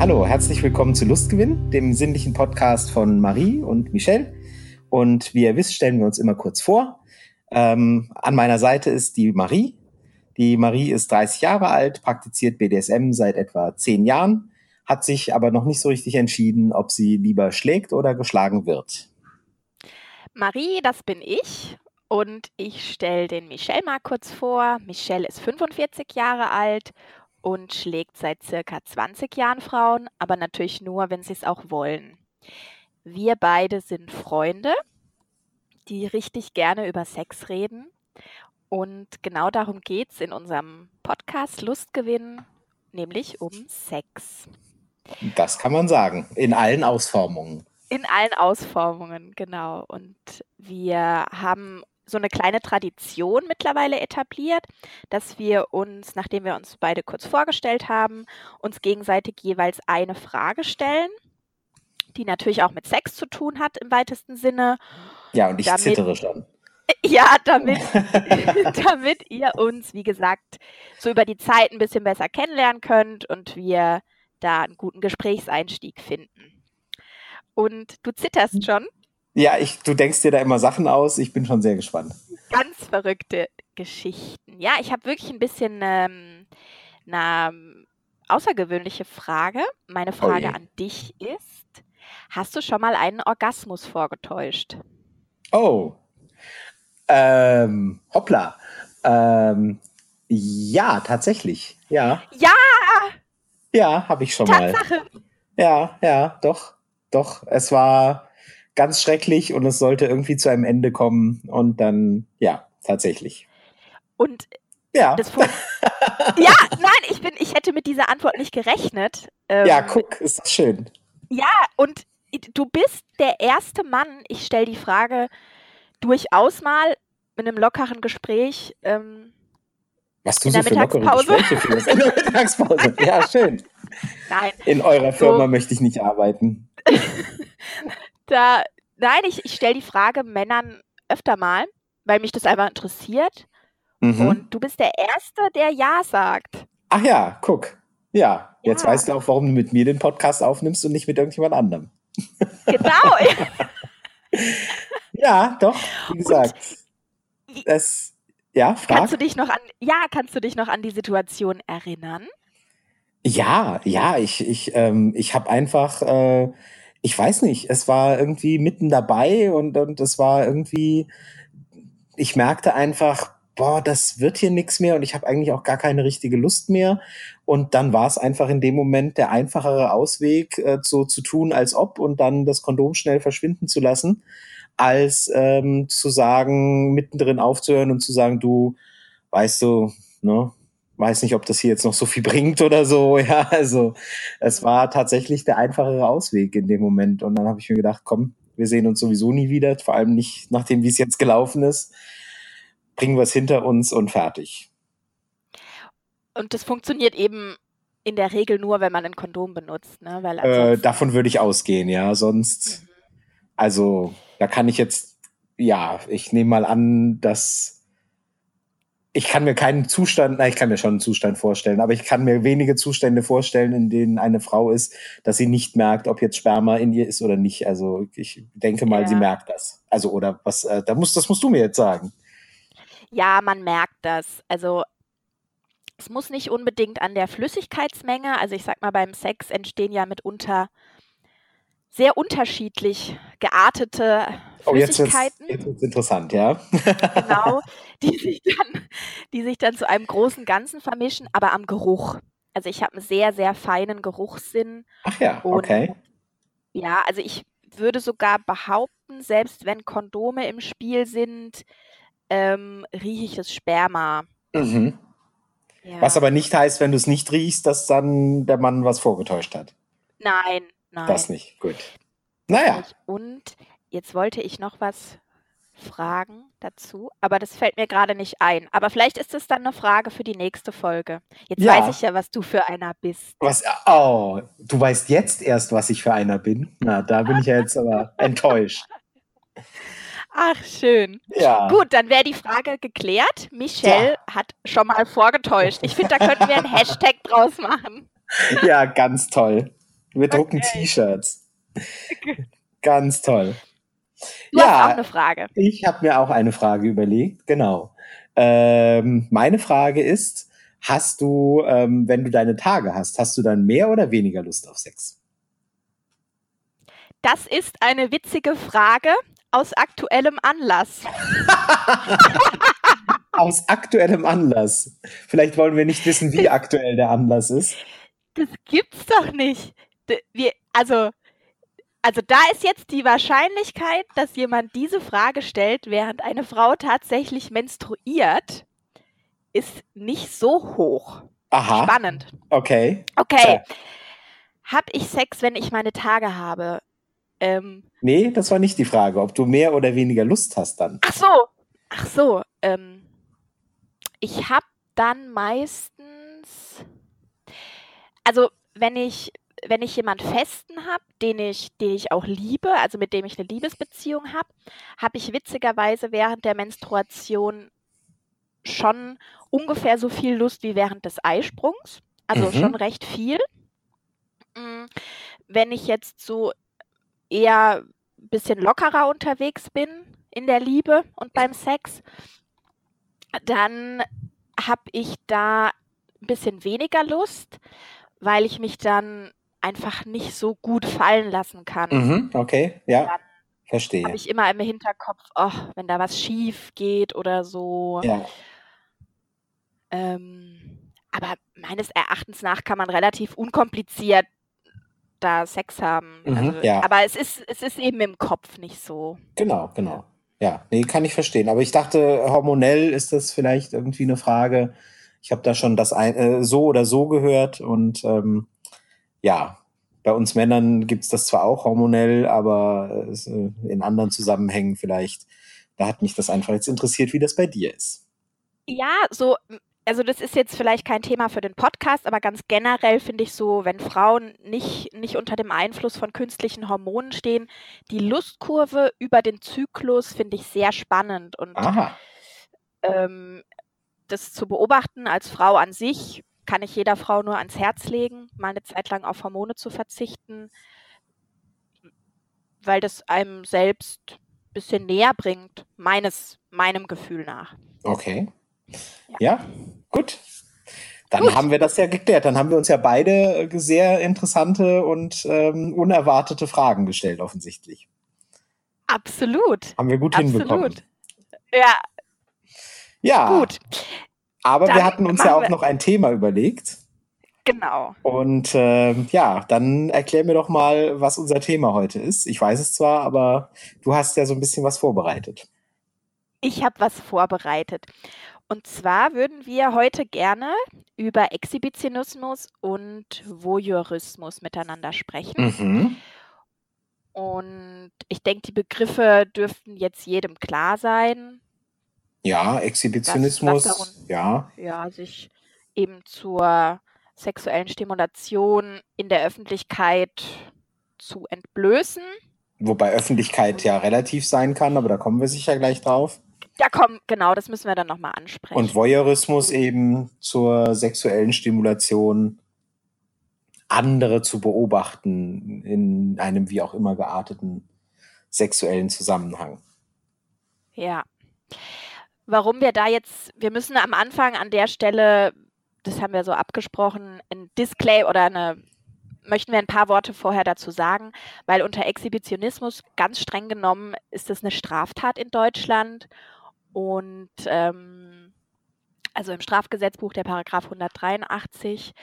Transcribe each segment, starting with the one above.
Hallo, herzlich willkommen zu Lustgewinn, dem sinnlichen Podcast von Marie und Michelle. Und wie ihr wisst, stellen wir uns immer kurz vor. Ähm, an meiner Seite ist die Marie. Die Marie ist 30 Jahre alt, praktiziert BDSM seit etwa 10 Jahren, hat sich aber noch nicht so richtig entschieden, ob sie lieber schlägt oder geschlagen wird. Marie, das bin ich. Und ich stelle den Michel mal kurz vor. Michel ist 45 Jahre alt und schlägt seit circa 20 Jahren Frauen, aber natürlich nur, wenn sie es auch wollen. Wir beide sind Freunde, die richtig gerne über Sex reden. Und genau darum geht es in unserem Podcast Lustgewinn, nämlich um Sex. Das kann man sagen, in allen Ausformungen. In allen Ausformungen, genau. Und wir haben so eine kleine Tradition mittlerweile etabliert, dass wir uns, nachdem wir uns beide kurz vorgestellt haben, uns gegenseitig jeweils eine Frage stellen, die natürlich auch mit Sex zu tun hat im weitesten Sinne. Ja, und ich damit, zittere schon. Ja, damit, damit ihr uns, wie gesagt, so über die Zeit ein bisschen besser kennenlernen könnt und wir da einen guten Gesprächseinstieg finden. Und du zitterst schon. Ja, ich, du denkst dir da immer Sachen aus. Ich bin schon sehr gespannt. Ganz verrückte Geschichten. Ja, ich habe wirklich ein bisschen ähm, eine außergewöhnliche Frage. Meine oh Frage oh an dich ist: Hast du schon mal einen Orgasmus vorgetäuscht? Oh. Ähm, hoppla. Ähm, ja, tatsächlich. Ja. Ja! Ja, habe ich schon Tatsache. mal. Ja, ja, doch. Doch. Es war ganz schrecklich und es sollte irgendwie zu einem Ende kommen und dann, ja, tatsächlich. Und ja. ja, nein, ich bin, ich hätte mit dieser Antwort nicht gerechnet. Ähm, ja, guck, ist das schön. Ja, und du bist der erste Mann, ich stelle die Frage durchaus mal in einem lockeren Gespräch. Ähm, Was du so für lockere Gespräche führst in der Mittagspause. Ja, schön. Nein. In eurer Firma so. möchte ich nicht arbeiten. da, nein, ich, ich stelle die Frage Männern öfter mal, weil mich das einfach interessiert. Mhm. Und du bist der Erste, der Ja sagt. Ach ja, guck. Ja, ja, jetzt weißt du auch, warum du mit mir den Podcast aufnimmst und nicht mit irgendjemand anderem. Genau. ja, doch, wie gesagt. das, ja, frag. Kannst du dich noch an, ja, kannst du dich noch an die Situation erinnern? Ja, ja, ich, ich, ähm, ich habe einfach äh, ich weiß nicht, es war irgendwie mitten dabei und, und es war irgendwie, ich merkte einfach, boah, das wird hier nichts mehr und ich habe eigentlich auch gar keine richtige Lust mehr. Und dann war es einfach in dem Moment der einfachere Ausweg, äh, so zu tun, als ob und dann das Kondom schnell verschwinden zu lassen, als ähm, zu sagen, mittendrin aufzuhören und zu sagen, du, weißt du, ne, weiß nicht, ob das hier jetzt noch so viel bringt oder so. Ja, also es war tatsächlich der einfachere Ausweg in dem Moment. Und dann habe ich mir gedacht, komm, wir sehen uns sowieso nie wieder, vor allem nicht nachdem, wie es jetzt gelaufen ist. Bringen wir es hinter uns und fertig. Und das funktioniert eben in der Regel nur, wenn man ein Kondom benutzt, ne? Weil äh, davon würde ich ausgehen, ja. Sonst, mhm. also da kann ich jetzt, ja, ich nehme mal an, dass ich kann mir keinen Zustand, na, ich kann mir schon einen Zustand vorstellen, aber ich kann mir wenige Zustände vorstellen, in denen eine Frau ist, dass sie nicht merkt, ob jetzt Sperma in ihr ist oder nicht. Also ich denke mal, ja. sie merkt das. Also oder was, äh, da muss, das musst du mir jetzt sagen. Ja, man merkt das. Also es muss nicht unbedingt an der Flüssigkeitsmenge, also ich sag mal, beim Sex entstehen ja mitunter sehr unterschiedlich geartete oh, Flüssigkeiten. Jetzt es interessant, ja. genau, die sich, dann, die sich dann zu einem großen Ganzen vermischen, aber am Geruch. Also ich habe einen sehr, sehr feinen Geruchssinn. Ach ja, okay. ja, also ich würde sogar behaupten, selbst wenn Kondome im Spiel sind, ähm, rieche ich das Sperma. Mhm. Ja. Was aber nicht heißt, wenn du es nicht riechst, dass dann der Mann was vorgetäuscht hat. Nein, Nein. Das nicht, gut. Naja. Und jetzt wollte ich noch was fragen dazu, aber das fällt mir gerade nicht ein. Aber vielleicht ist es dann eine Frage für die nächste Folge. Jetzt ja. weiß ich ja, was du für einer bist. Was? Oh, du weißt jetzt erst, was ich für einer bin. Na, da bin ich ja jetzt aber enttäuscht. Ach, schön. Ja. Gut, dann wäre die Frage geklärt. Michelle ja. hat schon mal vorgetäuscht. Ich finde, da könnten wir einen Hashtag draus machen. ja, ganz toll. Wir drucken okay. T-Shirts. Ganz toll. Du ja, hast auch eine Frage. Ich habe mir auch eine Frage überlegt, genau. Ähm, meine Frage ist, hast du, ähm, wenn du deine Tage hast, hast du dann mehr oder weniger Lust auf Sex? Das ist eine witzige Frage aus aktuellem Anlass. aus aktuellem Anlass. Vielleicht wollen wir nicht wissen, wie aktuell der Anlass ist. Das gibt's doch nicht. Wir, also, also da ist jetzt die Wahrscheinlichkeit, dass jemand diese Frage stellt, während eine Frau tatsächlich menstruiert, ist nicht so hoch. Aha. Spannend. Okay. Okay. Ja. Hab ich Sex, wenn ich meine Tage habe? Ähm, nee, das war nicht die Frage, ob du mehr oder weniger Lust hast dann. Ach so. Ach so. Ähm, ich habe dann meistens, also wenn ich wenn ich jemand festen habe, den ich, den ich auch liebe, also mit dem ich eine Liebesbeziehung habe, habe ich witzigerweise während der Menstruation schon ungefähr so viel Lust wie während des Eisprungs. Also mhm. schon recht viel. Mm, wenn ich jetzt so eher ein bisschen lockerer unterwegs bin in der Liebe und beim Sex, dann habe ich da ein bisschen weniger Lust, weil ich mich dann einfach nicht so gut fallen lassen kann. Mhm, okay, ja. Dann verstehe. Habe ich immer im Hinterkopf, oh, wenn da was schief geht oder so. Ja. Ähm, aber meines Erachtens nach kann man relativ unkompliziert da Sex haben. Mhm, also, ja. Aber es ist, es ist eben im Kopf nicht so. Genau, genau. Ja, nee, kann ich verstehen. Aber ich dachte, hormonell ist das vielleicht irgendwie eine Frage. Ich habe da schon das ein, äh, so oder so gehört und ähm, ja, bei uns Männern gibt es das zwar auch hormonell, aber äh, in anderen Zusammenhängen vielleicht. Da hat mich das einfach jetzt interessiert, wie das bei dir ist. Ja, so also das ist jetzt vielleicht kein Thema für den Podcast, aber ganz generell finde ich so, wenn Frauen nicht, nicht unter dem Einfluss von künstlichen Hormonen stehen, die Lustkurve über den Zyklus finde ich sehr spannend. Und ähm, das zu beobachten als Frau an sich, kann ich jeder Frau nur ans Herz legen, mal eine Zeit lang auf Hormone zu verzichten, weil das einem selbst ein bisschen näher bringt, meines, meinem Gefühl nach. Okay. Ja, ja gut. Dann gut. haben wir das ja geklärt. Dann haben wir uns ja beide äh, sehr interessante und ähm, unerwartete Fragen gestellt, offensichtlich. Absolut. Haben wir gut Absolut. hinbekommen. Ja. Ja. Gut. Aber dann wir hatten uns ja auch noch ein Thema überlegt. Genau. Und äh, ja, dann erklär mir doch mal, was unser Thema heute ist. Ich weiß es zwar, aber du hast ja so ein bisschen was vorbereitet. Ich habe was vorbereitet. Und zwar würden wir heute gerne über Exhibitionismus und Voyeurismus miteinander sprechen. Mhm. Und ich denke, die Begriffe dürften jetzt jedem klar sein. Ja, Exhibitionismus, darum, ja. Ja, sich eben zur sexuellen Stimulation in der Öffentlichkeit zu entblößen. Wobei Öffentlichkeit ja relativ sein kann, aber da kommen wir sicher gleich drauf. Ja, komm, genau, das müssen wir dann nochmal ansprechen. Und Voyeurismus eben zur sexuellen Stimulation, andere zu beobachten in einem wie auch immer gearteten sexuellen Zusammenhang. Ja. Warum wir da jetzt, wir müssen am Anfang an der Stelle, das haben wir so abgesprochen, ein Display oder eine möchten wir ein paar Worte vorher dazu sagen, weil unter Exhibitionismus ganz streng genommen ist es eine Straftat in Deutschland und ähm, also im Strafgesetzbuch der Paragraph 183.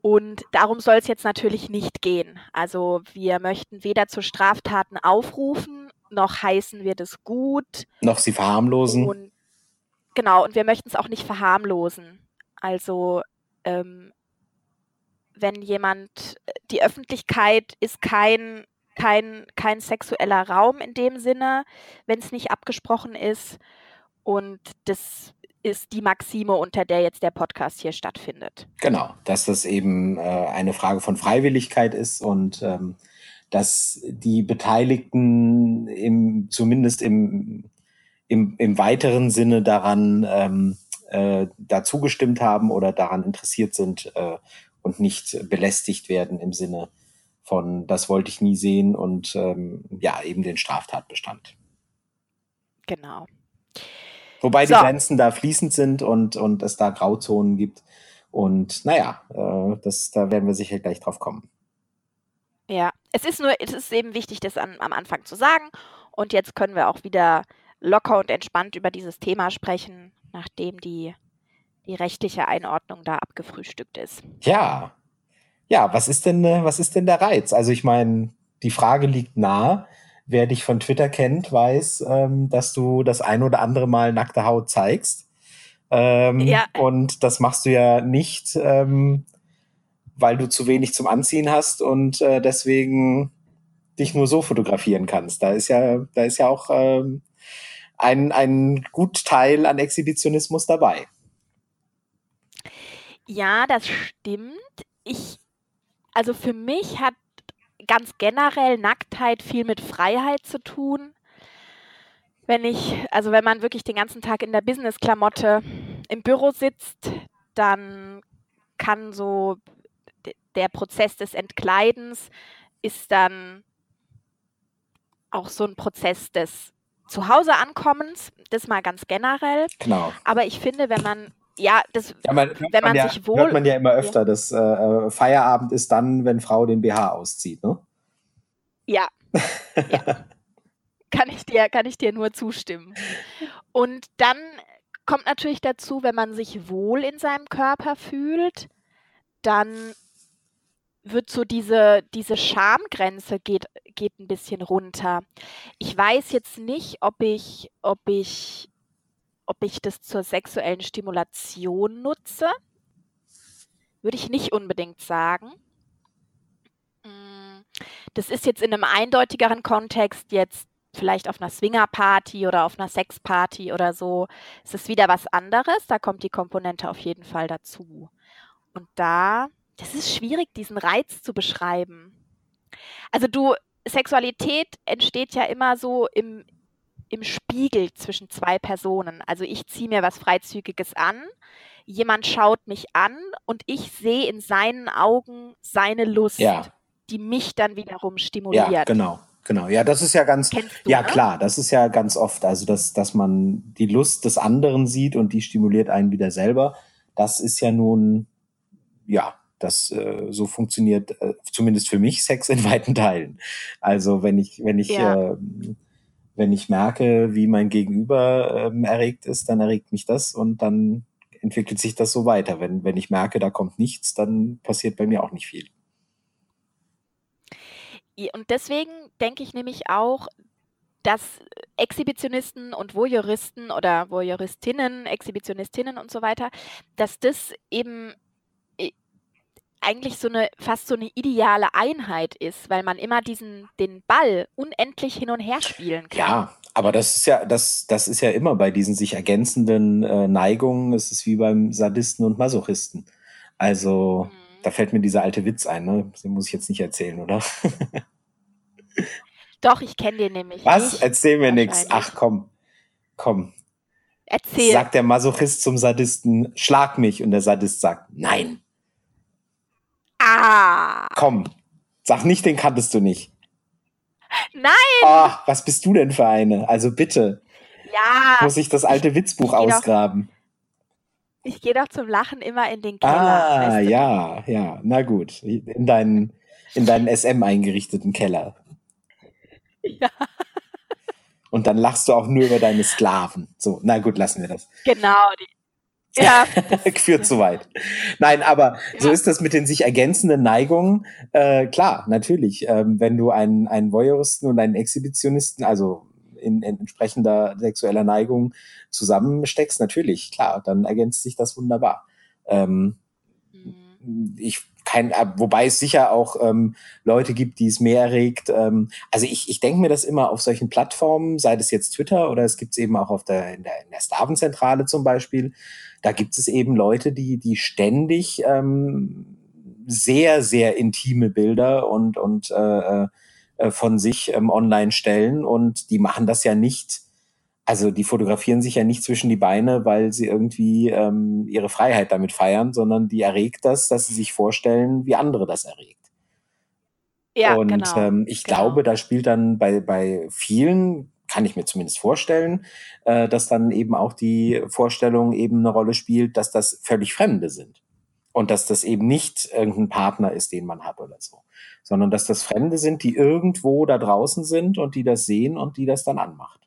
Und darum soll es jetzt natürlich nicht gehen. Also wir möchten weder zu Straftaten aufrufen, noch heißen wir das gut. Noch sie verharmlosen. Und, genau, und wir möchten es auch nicht verharmlosen. Also ähm, wenn jemand, die Öffentlichkeit ist kein kein, kein sexueller Raum in dem Sinne, wenn es nicht abgesprochen ist. Und das ist die Maxime, unter der jetzt der Podcast hier stattfindet. Genau, dass das eben äh, eine Frage von Freiwilligkeit ist und ähm, dass die Beteiligten im, zumindest im, im, im weiteren Sinne daran ähm, äh, dazu gestimmt haben oder daran interessiert sind, äh, und nicht belästigt werden im Sinne von, das wollte ich nie sehen und ähm, ja, eben den Straftatbestand. Genau. Wobei so. die Grenzen da fließend sind und, und es da Grauzonen gibt. Und naja, äh, das, da werden wir sicher gleich drauf kommen. Es ist nur, es ist eben wichtig, das an, am Anfang zu sagen. Und jetzt können wir auch wieder locker und entspannt über dieses Thema sprechen, nachdem die, die rechtliche Einordnung da abgefrühstückt ist. Ja. Ja, was ist denn, äh, was ist denn der Reiz? Also ich meine, die Frage liegt nahe. Wer dich von Twitter kennt, weiß, ähm, dass du das ein oder andere Mal nackte Haut zeigst. Ähm, ja. Und das machst du ja nicht, ähm, weil du zu wenig zum Anziehen hast und äh, deswegen dich nur so fotografieren kannst. Da ist ja, da ist ja auch ähm, ein, ein gut Teil an Exhibitionismus dabei. Ja, das stimmt. Ich, also für mich hat ganz generell Nacktheit viel mit Freiheit zu tun. Wenn ich, also wenn man wirklich den ganzen Tag in der Business-Klamotte im Büro sitzt, dann kann so der Prozess des Entkleidens ist dann auch so ein Prozess des Zuhause-Ankommens, das mal ganz generell. Genau. Aber ich finde, wenn man ja, das, ja, man, wenn man, ja, sich wohl. Hört man ja immer öfter, ja. dass äh, äh Feierabend ist dann, wenn Frau den BH auszieht, ne? Ja. ja. kann, ich dir, kann ich dir nur zustimmen. Und dann kommt natürlich dazu, wenn man sich wohl in seinem Körper fühlt, dann wird so diese, diese Schamgrenze geht, geht ein bisschen runter. Ich weiß jetzt nicht, ob ich, ob ich, ob ich das zur sexuellen Stimulation nutze. Würde ich nicht unbedingt sagen. Mm, das ist jetzt in einem eindeutigeren Kontext jetzt vielleicht auf einer Swingerparty oder auf einer Sexparty oder so. Es ist wieder was anderes. Da kommt die Komponente auf jeden Fall dazu. Und da das ist schwierig, diesen Reiz zu beschreiben. Also du, Sexualität entsteht ja immer so im, im Spiegel zwischen zwei Personen. Also ich ziehe mir was Freizügiges an, jemand schaut mich an und ich sehe in seinen Augen seine Lust, ja. die mich dann wiederum stimuliert. Ja, genau. Genau, ja, das ist ja ganz, du, ja ne? klar, das ist ja ganz oft, also dass, dass man die Lust des anderen sieht und die stimuliert einen wieder selber. Das ist ja nun, ja, das äh, so funktioniert äh, zumindest für mich Sex in weiten Teilen. Also wenn ich wenn ich ja. äh, wenn ich merke, wie mein Gegenüber ähm, erregt ist, dann erregt mich das und dann entwickelt sich das so weiter. Wenn wenn ich merke, da kommt nichts, dann passiert bei mir auch nicht viel. Und deswegen denke ich nämlich auch, dass Exhibitionisten und Voyeuristen oder Voyeuristinnen, Exhibitionistinnen und so weiter, dass das eben eigentlich so eine fast so eine ideale Einheit ist, weil man immer diesen den Ball unendlich hin und her spielen kann. Ja, aber das ist ja das das ist ja immer bei diesen sich ergänzenden äh, Neigungen, es ist wie beim Sadisten und Masochisten. Also mhm. da fällt mir dieser alte Witz ein, ne? Den muss ich jetzt nicht erzählen, oder? Doch, ich kenne den nämlich. Was? Nicht. Erzähl mir nichts. Ach komm. Komm. Erzähl. Sagt der Masochist zum Sadisten, schlag mich. Und der Sadist sagt, nein. Ah. Komm, sag nicht, den kanntest du nicht. Nein! Oh, was bist du denn für eine? Also bitte. Ja. Muss ich das alte Witzbuch ich ausgraben? Doch, ich gehe doch zum Lachen immer in den Keller. Ah, weißt du? ja, ja. Na gut. In deinen, in deinen SM eingerichteten Keller. Ja. Und dann lachst du auch nur über deine Sklaven. So, na gut, lassen wir das. Genau, die, ja. Führt zu weit. Nein, aber so ist das mit den sich ergänzenden Neigungen. Äh, klar, natürlich. Ähm, wenn du einen, einen Voyeuristen und einen Exhibitionisten, also in, in entsprechender sexueller Neigung zusammensteckst, natürlich, klar, dann ergänzt sich das wunderbar. Ähm, mhm. Ich kein, äh, wobei es sicher auch ähm, Leute gibt, die es mehr erregt. Ähm, also ich, ich denke mir das immer auf solchen Plattformen, sei das jetzt Twitter oder es gibt es eben auch auf der, in der, in der Stavenzentrale zum Beispiel, da gibt es eben Leute, die, die ständig ähm, sehr, sehr intime Bilder und, und äh, äh, von sich ähm, online stellen und die machen das ja nicht also die fotografieren sich ja nicht zwischen die Beine, weil sie irgendwie ähm, ihre Freiheit damit feiern, sondern die erregt das, dass sie sich vorstellen, wie andere das erregt. Ja, und genau, ähm, ich genau. glaube, da spielt dann bei, bei vielen, kann ich mir zumindest vorstellen, äh, dass dann eben auch die Vorstellung eben eine Rolle spielt, dass das völlig Fremde sind. Und dass das eben nicht irgendein Partner ist, den man hat oder so. Sondern dass das Fremde sind, die irgendwo da draußen sind und die das sehen und die das dann anmacht.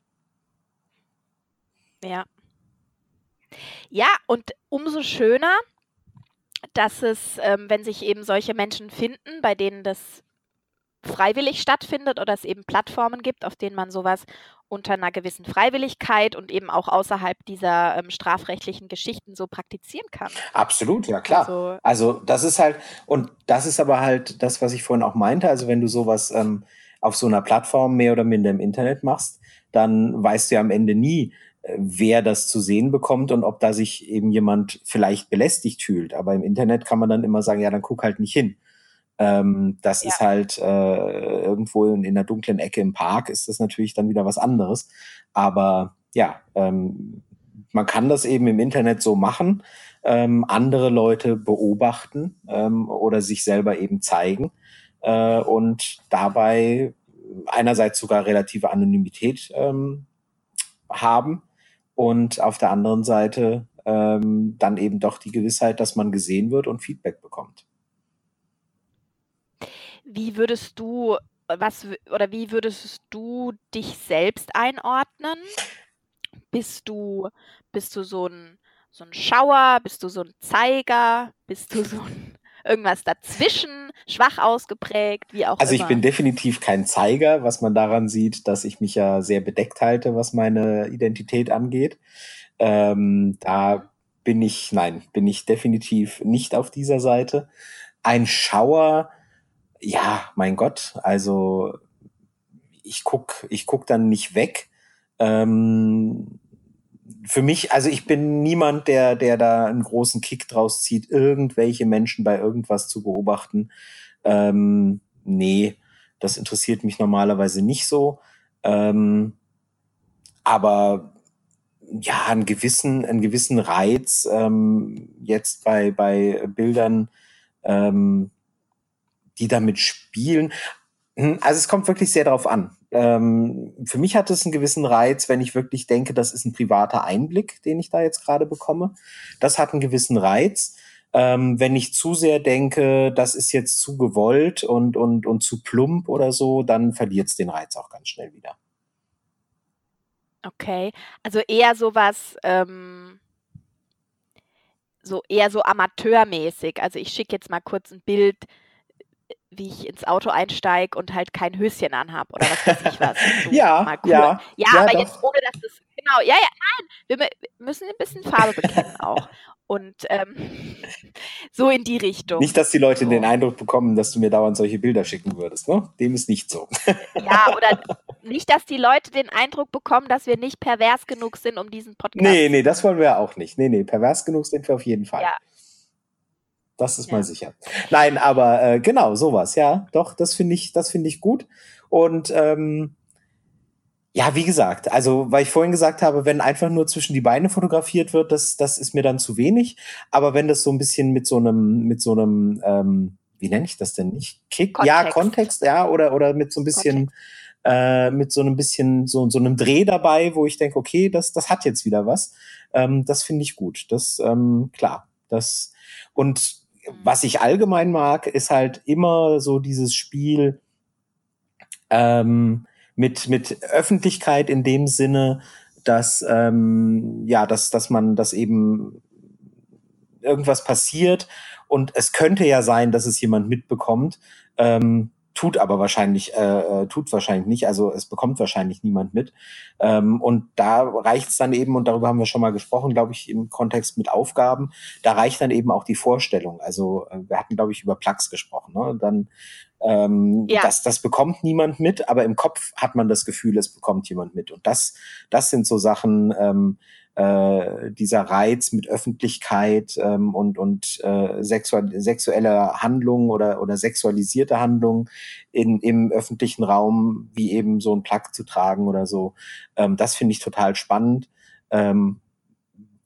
Ja. Ja, und umso schöner, dass es, ähm, wenn sich eben solche Menschen finden, bei denen das freiwillig stattfindet oder es eben Plattformen gibt, auf denen man sowas unter einer gewissen Freiwilligkeit und eben auch außerhalb dieser ähm, strafrechtlichen Geschichten so praktizieren kann. Absolut, ja klar. Also, also, das ist halt, und das ist aber halt das, was ich vorhin auch meinte, also wenn du sowas ähm, auf so einer Plattform mehr oder minder im Internet machst, dann weißt du ja am Ende nie, wer das zu sehen bekommt und ob da sich eben jemand vielleicht belästigt fühlt. Aber im Internet kann man dann immer sagen, ja, dann guck halt nicht hin. Ähm, das ja. ist halt äh, irgendwo in, in der dunklen Ecke im Park ist das natürlich dann wieder was anderes. Aber ja, ähm, man kann das eben im Internet so machen, ähm, andere Leute beobachten ähm, oder sich selber eben zeigen äh, und dabei einerseits sogar relative Anonymität ähm, haben und auf der anderen Seite ähm, dann eben doch die Gewissheit, dass man gesehen wird und Feedback bekommt. Wie würdest du was oder wie würdest du dich selbst einordnen? Bist du bist du so ein so ein Schauer, bist du so ein Zeiger, bist du so ein irgendwas dazwischen, schwach ausgeprägt, wie auch also immer. Also ich bin definitiv kein Zeiger, was man daran sieht, dass ich mich ja sehr bedeckt halte, was meine Identität angeht. Ähm, da bin ich, nein, bin ich definitiv nicht auf dieser Seite. Ein Schauer, ja, mein Gott, also ich guck, ich guck dann nicht weg. Ähm, für mich, also ich bin niemand, der, der da einen großen Kick draus zieht, irgendwelche Menschen bei irgendwas zu beobachten. Ähm, nee, das interessiert mich normalerweise nicht so. Ähm, aber ja, einen gewissen, einen gewissen Reiz ähm, jetzt bei, bei Bildern, ähm, die damit spielen. Hm, also es kommt wirklich sehr darauf an. Ähm, für mich hat es einen gewissen Reiz, wenn ich wirklich denke, das ist ein privater Einblick, den ich da jetzt gerade bekomme. Das hat einen gewissen Reiz. Ähm, wenn ich zu sehr denke, das ist jetzt zu gewollt und, und, und zu plump oder so, dann verliert es den Reiz auch ganz schnell wieder. Okay, also eher sowas, ähm, so eher so amateurmäßig. Also ich schicke jetzt mal kurz ein Bild wie ich ins Auto einsteige und halt kein Höschen anhab oder was weiß ich was. So ja, cool. ja, ja. Ja, aber doch. jetzt ohne, dass das, genau, ja, ja, nein, wir müssen ein bisschen Farbe bekennen auch. Und ähm, so in die Richtung. Nicht, dass die Leute so. den Eindruck bekommen, dass du mir dauernd solche Bilder schicken würdest, ne? Dem ist nicht so. Ja, oder nicht, dass die Leute den Eindruck bekommen, dass wir nicht pervers genug sind, um diesen Podcast. Nee, nee, das wollen wir auch nicht. Nee, nee, pervers genug sind wir auf jeden Fall. Ja. Das ist ja. mal sicher. Nein, aber äh, genau, sowas, ja. Doch, das finde ich, das finde ich gut. Und ähm, ja, wie gesagt, also weil ich vorhin gesagt habe, wenn einfach nur zwischen die Beine fotografiert wird, das, das ist mir dann zu wenig. Aber wenn das so ein bisschen mit so einem, mit so einem, ähm, wie nenne ich das denn nicht? Kick? Kontext. Ja, Kontext, ja, oder, oder mit so ein bisschen, äh, mit so einem bisschen, so, so einem Dreh dabei, wo ich denke, okay, das, das hat jetzt wieder was. Ähm, das finde ich gut. Das, ähm, klar. Das, und was ich allgemein mag, ist halt immer so dieses Spiel ähm, mit, mit Öffentlichkeit in dem Sinne, dass, ähm, ja, dass, dass man, dass eben irgendwas passiert und es könnte ja sein, dass es jemand mitbekommt. Ähm, tut aber wahrscheinlich, äh, äh, tut wahrscheinlich nicht, also es bekommt wahrscheinlich niemand mit. Ähm, und da reicht es dann eben, und darüber haben wir schon mal gesprochen, glaube ich, im Kontext mit Aufgaben, da reicht dann eben auch die Vorstellung. Also äh, wir hatten, glaube ich, über Plugs gesprochen. Ne? Dann ähm, ja. das, das bekommt niemand mit, aber im Kopf hat man das Gefühl, es bekommt jemand mit. Und das, das sind so Sachen, ähm, äh, dieser Reiz mit Öffentlichkeit ähm, und, und äh, sexual, sexuelle Handlungen oder, oder sexualisierte Handlungen in, im öffentlichen Raum, wie eben so ein Plug zu tragen oder so. Ähm, das finde ich total spannend. Ähm,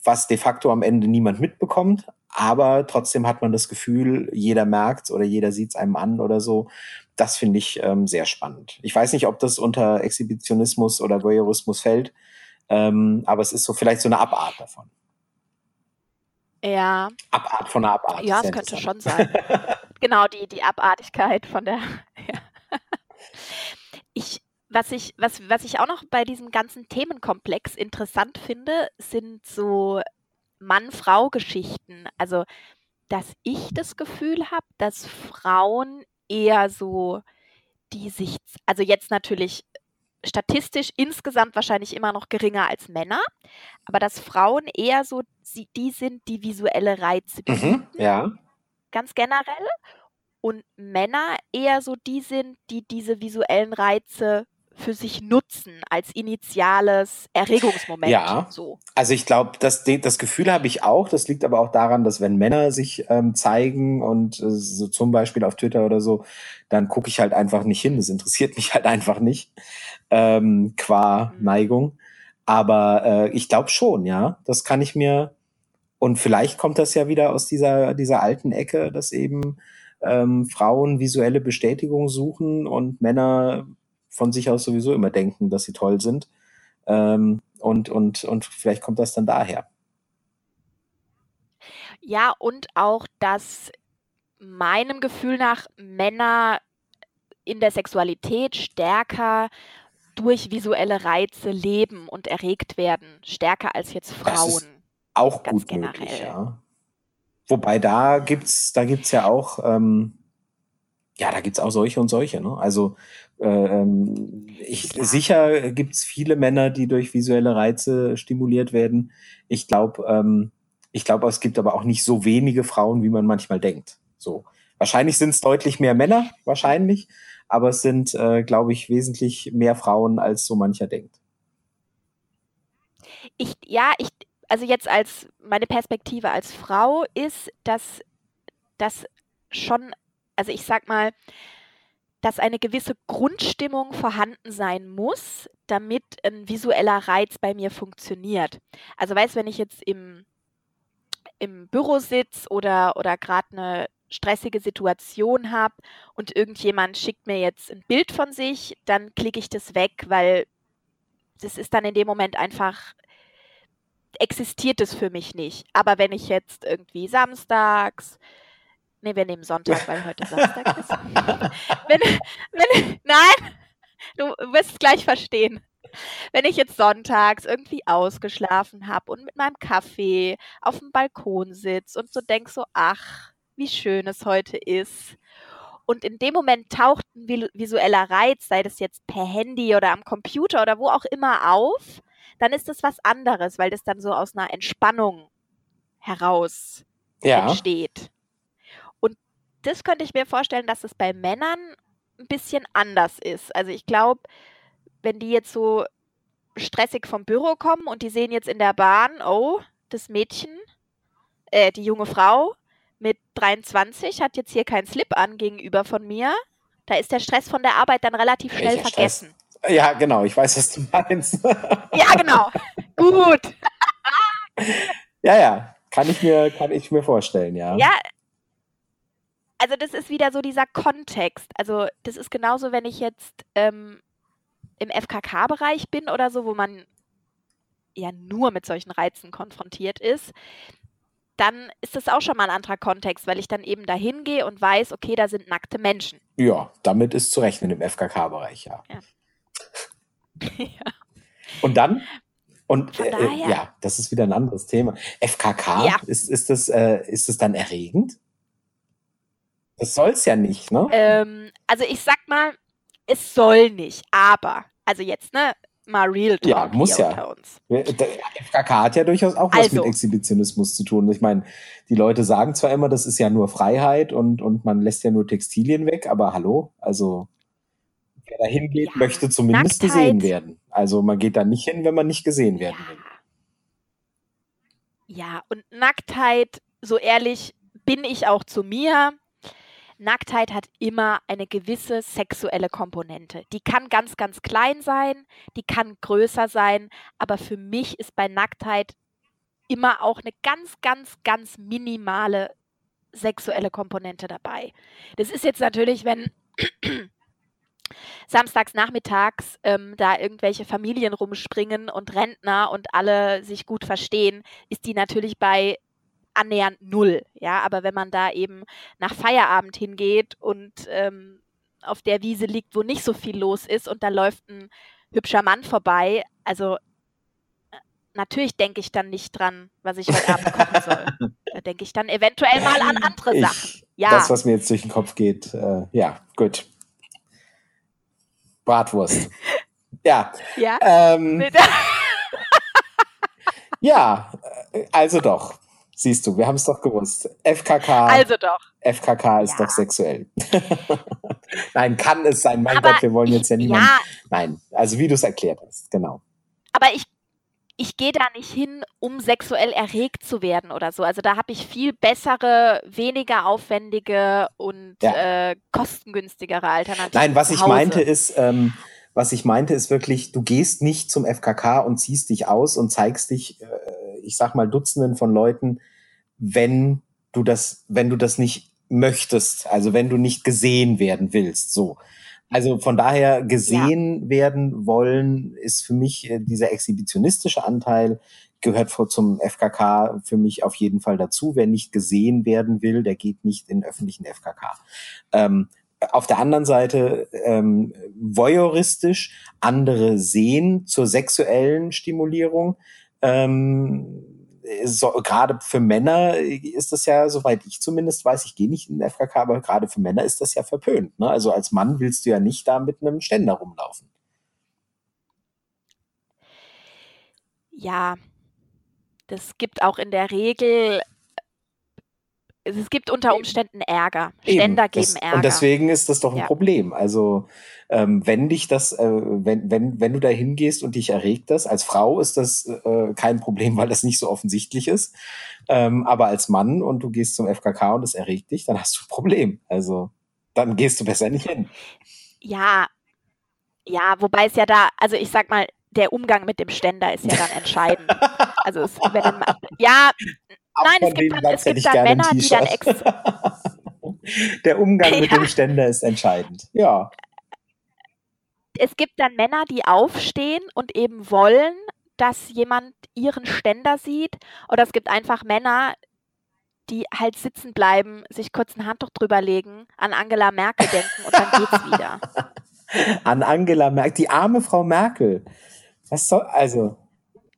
was de facto am Ende niemand mitbekommt, aber trotzdem hat man das Gefühl, jeder merkt oder jeder sieht es einem an oder so. Das finde ich ähm, sehr spannend. Ich weiß nicht, ob das unter Exhibitionismus oder Voyeurismus fällt, ähm, aber es ist so vielleicht so eine Abart davon. Ja. Abart von einer Abart. Ja, es könnte schon sein. genau, die, die Abartigkeit von der. Ja. Ich, was ich, was, was ich auch noch bei diesem ganzen Themenkomplex interessant finde, sind so Mann-Frau-Geschichten. Also, dass ich das Gefühl habe, dass Frauen eher so die sich, also jetzt natürlich statistisch insgesamt wahrscheinlich immer noch geringer als Männer, aber dass Frauen eher so die sind, die visuelle Reize mhm, bieten, mhm, ja. ganz generell, und Männer eher so die sind, die diese visuellen Reize für sich nutzen als initiales Erregungsmoment. Ja, so. also ich glaube, das, das Gefühl habe ich auch. Das liegt aber auch daran, dass wenn Männer sich ähm, zeigen und äh, so zum Beispiel auf Twitter oder so, dann gucke ich halt einfach nicht hin. Das interessiert mich halt einfach nicht ähm, qua mhm. Neigung. Aber äh, ich glaube schon, ja. Das kann ich mir. Und vielleicht kommt das ja wieder aus dieser, dieser alten Ecke, dass eben ähm, Frauen visuelle Bestätigung suchen und Männer von sich aus sowieso immer denken, dass sie toll sind. Ähm, und, und, und vielleicht kommt das dann daher. Ja, und auch, dass meinem Gefühl nach Männer in der Sexualität stärker durch visuelle Reize leben und erregt werden, stärker als jetzt Frauen. auch gut generell. möglich, ja. Wobei da gibt's, da gibt's ja auch, ähm, ja, da gibt's auch solche und solche. Ne? Also ähm, ich, sicher gibt's viele Männer, die durch visuelle Reize stimuliert werden. Ich glaube, ähm, ich glaube, es gibt aber auch nicht so wenige Frauen, wie man manchmal denkt. So, wahrscheinlich sind es deutlich mehr Männer, wahrscheinlich, aber es sind, äh, glaube ich, wesentlich mehr Frauen, als so mancher denkt. Ich, ja, ich, also jetzt als meine Perspektive als Frau ist, dass das schon, also ich sag mal, dass eine gewisse Grundstimmung vorhanden sein muss, damit ein visueller Reiz bei mir funktioniert. Also weißt, wenn ich jetzt im, im Büro sitze oder, oder gerade eine stressige Situation habe und irgendjemand schickt mir jetzt ein Bild von sich, dann klicke ich das weg, weil das ist dann in dem Moment einfach existiert es für mich nicht. Aber wenn ich jetzt irgendwie samstags Nee, wir nehmen Sonntag, weil heute Samstag ist. wenn, wenn, nein, du wirst es gleich verstehen. Wenn ich jetzt sonntags irgendwie ausgeschlafen habe und mit meinem Kaffee auf dem Balkon sitze und so denk so, ach, wie schön es heute ist. Und in dem Moment taucht ein visueller Reiz, sei das jetzt per Handy oder am Computer oder wo auch immer auf, dann ist das was anderes, weil das dann so aus einer Entspannung heraus ja. entsteht das könnte ich mir vorstellen, dass es bei Männern ein bisschen anders ist. Also ich glaube, wenn die jetzt so stressig vom Büro kommen und die sehen jetzt in der Bahn, oh, das Mädchen, äh, die junge Frau mit 23 hat jetzt hier keinen Slip an gegenüber von mir. Da ist der Stress von der Arbeit dann relativ schnell Welcher vergessen. Stress? Ja, genau, ich weiß, was du meinst. ja, genau. Gut. ja, ja, kann ich mir, kann ich mir vorstellen, ja. Ja, also das ist wieder so dieser Kontext. Also das ist genauso, wenn ich jetzt ähm, im FKK-Bereich bin oder so, wo man ja nur mit solchen Reizen konfrontiert ist, dann ist das auch schon mal ein anderer Kontext, weil ich dann eben dahin gehe und weiß, okay, da sind nackte Menschen. Ja, damit ist zu rechnen im FKK-Bereich, ja. Ja. ja. Und dann? Und äh, äh, ja, das ist wieder ein anderes Thema. FKK, ja. ist, ist, das, äh, ist das dann erregend? Das soll es ja nicht, ne? Ähm, also ich sag mal, es soll nicht, aber, also jetzt, ne, mal real talk ja, muss ja. unter uns. Der FKK hat ja durchaus auch was also. mit Exhibitionismus zu tun. Ich meine, die Leute sagen zwar immer, das ist ja nur Freiheit und, und man lässt ja nur Textilien weg, aber hallo, also wer da hingeht, ja, möchte zumindest Nacktheit. gesehen werden. Also man geht da nicht hin, wenn man nicht gesehen werden will. Ja, und Nacktheit, so ehrlich bin ich auch zu mir. Nacktheit hat immer eine gewisse sexuelle Komponente. Die kann ganz, ganz klein sein, die kann größer sein, aber für mich ist bei Nacktheit immer auch eine ganz, ganz, ganz minimale sexuelle Komponente dabei. Das ist jetzt natürlich, wenn samstags nachmittags ähm, da irgendwelche Familien rumspringen und Rentner und alle sich gut verstehen, ist die natürlich bei annähernd null. Ja, aber wenn man da eben nach Feierabend hingeht und ähm, auf der Wiese liegt, wo nicht so viel los ist und da läuft ein hübscher Mann vorbei, also äh, natürlich denke ich dann nicht dran, was ich heute Abend kochen soll. Da denke ich dann eventuell mal an andere Sachen. ja. Das, was mir jetzt durch den Kopf geht, äh, ja, gut. Bratwurst. Ja. Ja. Ähm, ja, äh, also doch. Siehst du, wir haben es doch gewusst. FKK. Also doch. FKK ist ja. doch sexuell. Nein, kann es sein. Mein Aber Gott, wir wollen jetzt ja niemanden. Ja. Nein, also wie du es erklärt hast, genau. Aber ich, ich gehe da nicht hin, um sexuell erregt zu werden oder so. Also da habe ich viel bessere, weniger aufwendige und ja. äh, kostengünstigere Alternativen. Nein, was ich meinte ist, ähm, was ich meinte ist wirklich, du gehst nicht zum FKK und ziehst dich aus und zeigst dich. Äh, ich sag mal, Dutzenden von Leuten, wenn du das, wenn du das nicht möchtest, also wenn du nicht gesehen werden willst, so. Also von daher gesehen ja. werden wollen ist für mich äh, dieser exhibitionistische Anteil gehört vor zum FKK für mich auf jeden Fall dazu. Wer nicht gesehen werden will, der geht nicht in öffentlichen FKK. Ähm, auf der anderen Seite ähm, voyeuristisch andere sehen zur sexuellen Stimulierung ähm, so, gerade für Männer ist das ja, soweit ich zumindest weiß, ich gehe nicht in den FKK, aber gerade für Männer ist das ja verpönt. Ne? Also als Mann willst du ja nicht da mit einem Ständer rumlaufen. Ja, das gibt auch in der Regel es gibt unter Umständen Ärger. Ständer Eben, geben das, Ärger. Und deswegen ist das doch ein ja. Problem. Also ähm, wenn dich das, äh, wenn, wenn, wenn du da hingehst und dich erregt das, als Frau ist das äh, kein Problem, weil das nicht so offensichtlich ist. Ähm, aber als Mann und du gehst zum FKK und es erregt dich, dann hast du ein Problem. Also dann gehst du besser nicht hin. Ja, ja, wobei es ja da, also ich sag mal, der Umgang mit dem Ständer ist ja dann entscheidend. also es, wenn ja, Nein, es gibt dann, es gibt dann Männer, die dann ex Der Umgang ja. mit dem Ständer ist entscheidend. Ja. Es gibt dann Männer, die aufstehen und eben wollen, dass jemand ihren Ständer sieht. Oder es gibt einfach Männer, die halt sitzen bleiben, sich kurz ein Handtuch drüber legen, an Angela Merkel denken und dann geht's wieder. An Angela Merkel, die arme Frau Merkel. Was soll, also.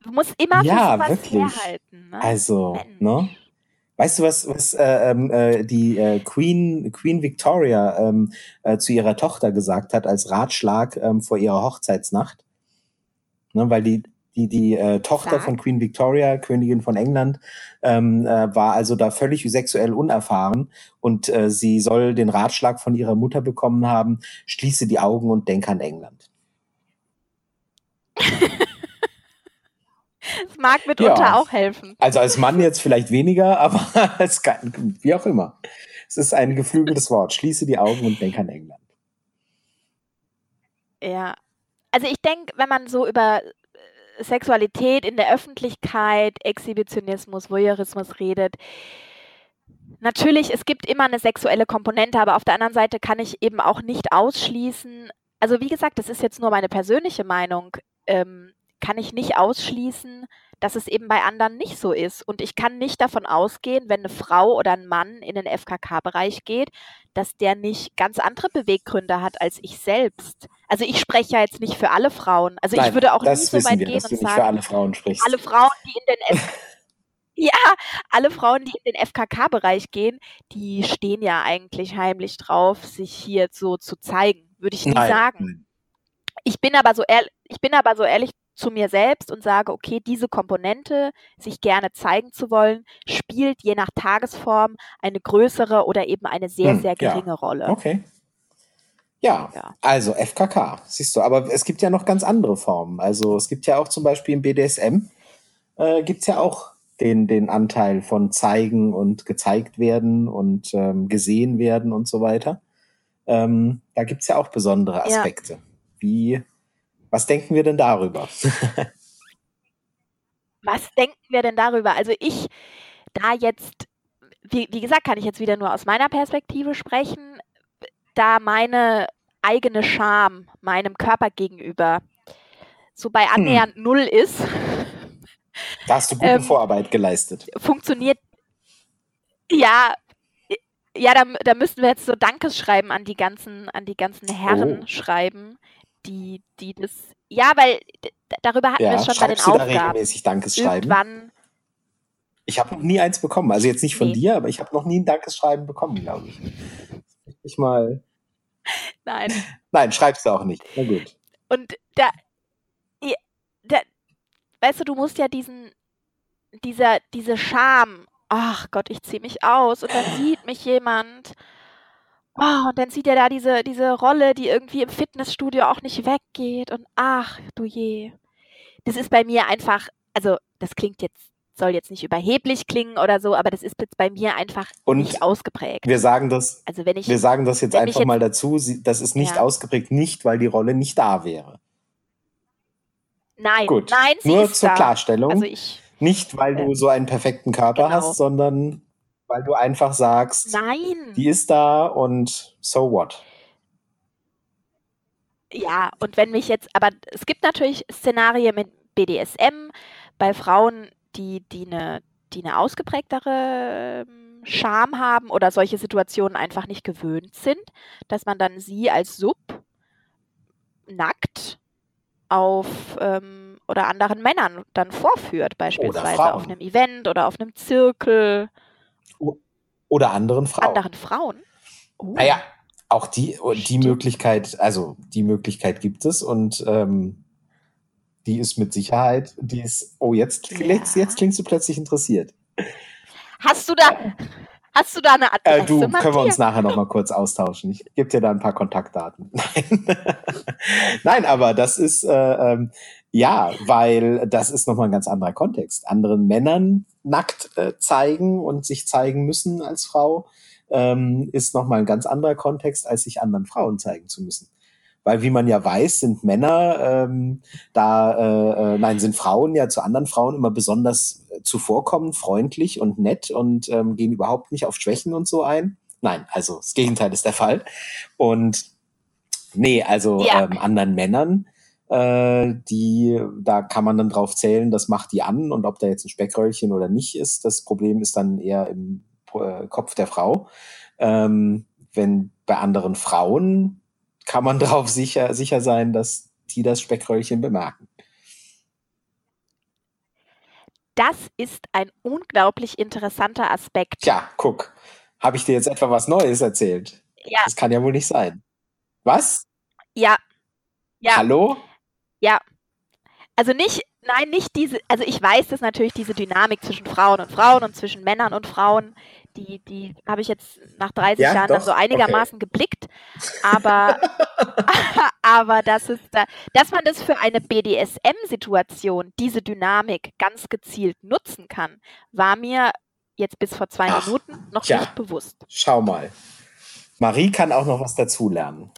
Du musst immer ja, sowas wirklich. herhalten. Ne? Also, ne? Weißt du, was, was äh, ähm, äh, die äh, Queen, Queen Victoria ähm, äh, zu ihrer Tochter gesagt hat als Ratschlag ähm, vor ihrer Hochzeitsnacht? Ne, weil die, die, die äh, Tochter Sag. von Queen Victoria, Königin von England, ähm, äh, war also da völlig sexuell unerfahren und äh, sie soll den Ratschlag von ihrer Mutter bekommen haben, schließe die Augen und denk an England. Es mag mitunter ja. auch helfen. Also als Mann jetzt vielleicht weniger, aber als, wie auch immer. Es ist ein geflügeltes Wort. Schließe die Augen und denk an England. Ja. Also ich denke, wenn man so über äh, Sexualität in der Öffentlichkeit, Exhibitionismus, Voyeurismus redet, natürlich, es gibt immer eine sexuelle Komponente, aber auf der anderen Seite kann ich eben auch nicht ausschließen, also wie gesagt, das ist jetzt nur meine persönliche Meinung, ähm, kann ich nicht ausschließen, dass es eben bei anderen nicht so ist. Und ich kann nicht davon ausgehen, wenn eine Frau oder ein Mann in den FKK-Bereich geht, dass der nicht ganz andere Beweggründe hat als ich selbst. Also ich spreche ja jetzt nicht für alle Frauen. Also Nein, ich würde auch nie so weit wir, gehen und sagen, alle Frauen sprichst. Alle Frauen, die in den F ja, alle Frauen, die in den FKK-Bereich gehen, die stehen ja eigentlich heimlich drauf, sich hier so zu zeigen, würde ich nie Nein. sagen. Ich bin aber so ehrlich, ich bin aber so ehrlich zu mir selbst und sage, okay, diese Komponente, sich gerne zeigen zu wollen, spielt je nach Tagesform eine größere oder eben eine sehr, hm, sehr geringe ja. Rolle. Okay. Ja, ja, also FKK, siehst du, aber es gibt ja noch ganz andere Formen. Also es gibt ja auch zum Beispiel im BDSM, äh, gibt es ja auch den, den Anteil von zeigen und gezeigt werden und ähm, gesehen werden und so weiter. Ähm, da gibt's ja auch besondere Aspekte. Ja. Wie, was denken wir denn darüber? was denken wir denn darüber? Also ich, da jetzt, wie, wie gesagt, kann ich jetzt wieder nur aus meiner Perspektive sprechen, da meine eigene Scham meinem Körper gegenüber so bei hm. annähernd hm. null ist. Da hast du gute ähm, Vorarbeit geleistet. Funktioniert, ja, ja, da, da müssten wir jetzt so Dankeschreiben an die ganzen, an die ganzen Herren oh. schreiben, die, die das, ja, weil darüber hatten ja, wir es schon bei den Aufgaben. Da regelmäßig Dankeschreiben? Irgendwann, ich habe noch nie eins bekommen. Also jetzt nicht von nee. dir, aber ich habe noch nie ein Dankeschreiben bekommen, glaube ich. Ich mal. Nein. Nein, schreibst du auch nicht. Na gut. Und da, da, weißt du, du musst ja diesen, dieser, diese Scham, ach Gott, ich ziehe mich aus und dann sieht mich jemand. Oh, und dann sieht er da diese, diese Rolle, die irgendwie im Fitnessstudio auch nicht weggeht. Und ach, du je. Das ist bei mir einfach, also das klingt jetzt, soll jetzt nicht überheblich klingen oder so, aber das ist jetzt bei mir einfach und nicht ausgeprägt. Wir sagen das, also wenn ich, wir sagen das jetzt einfach jetzt, mal dazu, das ist nicht ja. ausgeprägt, nicht weil die Rolle nicht da wäre. Nein, Gut. nein, sie Nur zur da. Klarstellung. Also ich, nicht, weil du so einen perfekten Körper genau. hast, sondern weil du einfach sagst, Nein. die ist da und so what? Ja, und wenn mich jetzt, aber es gibt natürlich Szenarien mit BDSM bei Frauen, die, die eine, die eine ausgeprägtere ähm, Scham haben oder solche Situationen einfach nicht gewöhnt sind, dass man dann sie als Sub nackt auf ähm, oder anderen Männern dann vorführt, beispielsweise auf einem Event oder auf einem Zirkel. Oder anderen Frauen. Anderen Frauen. Oh. Naja, auch die, oh, die Möglichkeit, also die Möglichkeit gibt es und ähm, die ist mit Sicherheit, die ist, oh, jetzt, ja. jetzt, jetzt klingst du plötzlich interessiert. Hast du da, Hast du da eine Adresse? Äh, du, Matthias? können wir uns nachher noch mal kurz austauschen. Ich gebe dir da ein paar Kontaktdaten. Nein, Nein aber das ist, äh, ähm, ja, weil das ist nochmal ein ganz anderer Kontext. Anderen Männern nackt äh, zeigen und sich zeigen müssen als Frau ähm, ist nochmal ein ganz anderer Kontext, als sich anderen Frauen zeigen zu müssen. Weil wie man ja weiß, sind Männer ähm, da, äh, äh, nein, sind Frauen ja zu anderen Frauen immer besonders äh, zuvorkommend, freundlich und nett und ähm, gehen überhaupt nicht auf Schwächen und so ein. Nein, also das Gegenteil ist der Fall. Und nee, also ja. ähm, anderen Männern, äh, die, da kann man dann drauf zählen, das macht die an und ob da jetzt ein Speckröllchen oder nicht ist, das Problem ist dann eher im äh, Kopf der Frau. Ähm, wenn bei anderen Frauen kann man darauf sicher, sicher sein, dass die das Speckröllchen bemerken. Das ist ein unglaublich interessanter Aspekt. Tja, guck. Habe ich dir jetzt etwa was Neues erzählt? Ja. Das kann ja wohl nicht sein. Was? Ja. Ja. Hallo? Ja. Also nicht, nein, nicht diese, also ich weiß, dass natürlich diese Dynamik zwischen Frauen und Frauen und zwischen Männern und Frauen die, die habe ich jetzt nach 30 ja, Jahren doch? dann so einigermaßen okay. geblickt. Aber, aber das ist da, dass man das für eine BDSM-Situation, diese Dynamik ganz gezielt nutzen kann, war mir jetzt bis vor zwei Ach, Minuten noch ja. nicht bewusst. Schau mal. Marie kann auch noch was dazulernen.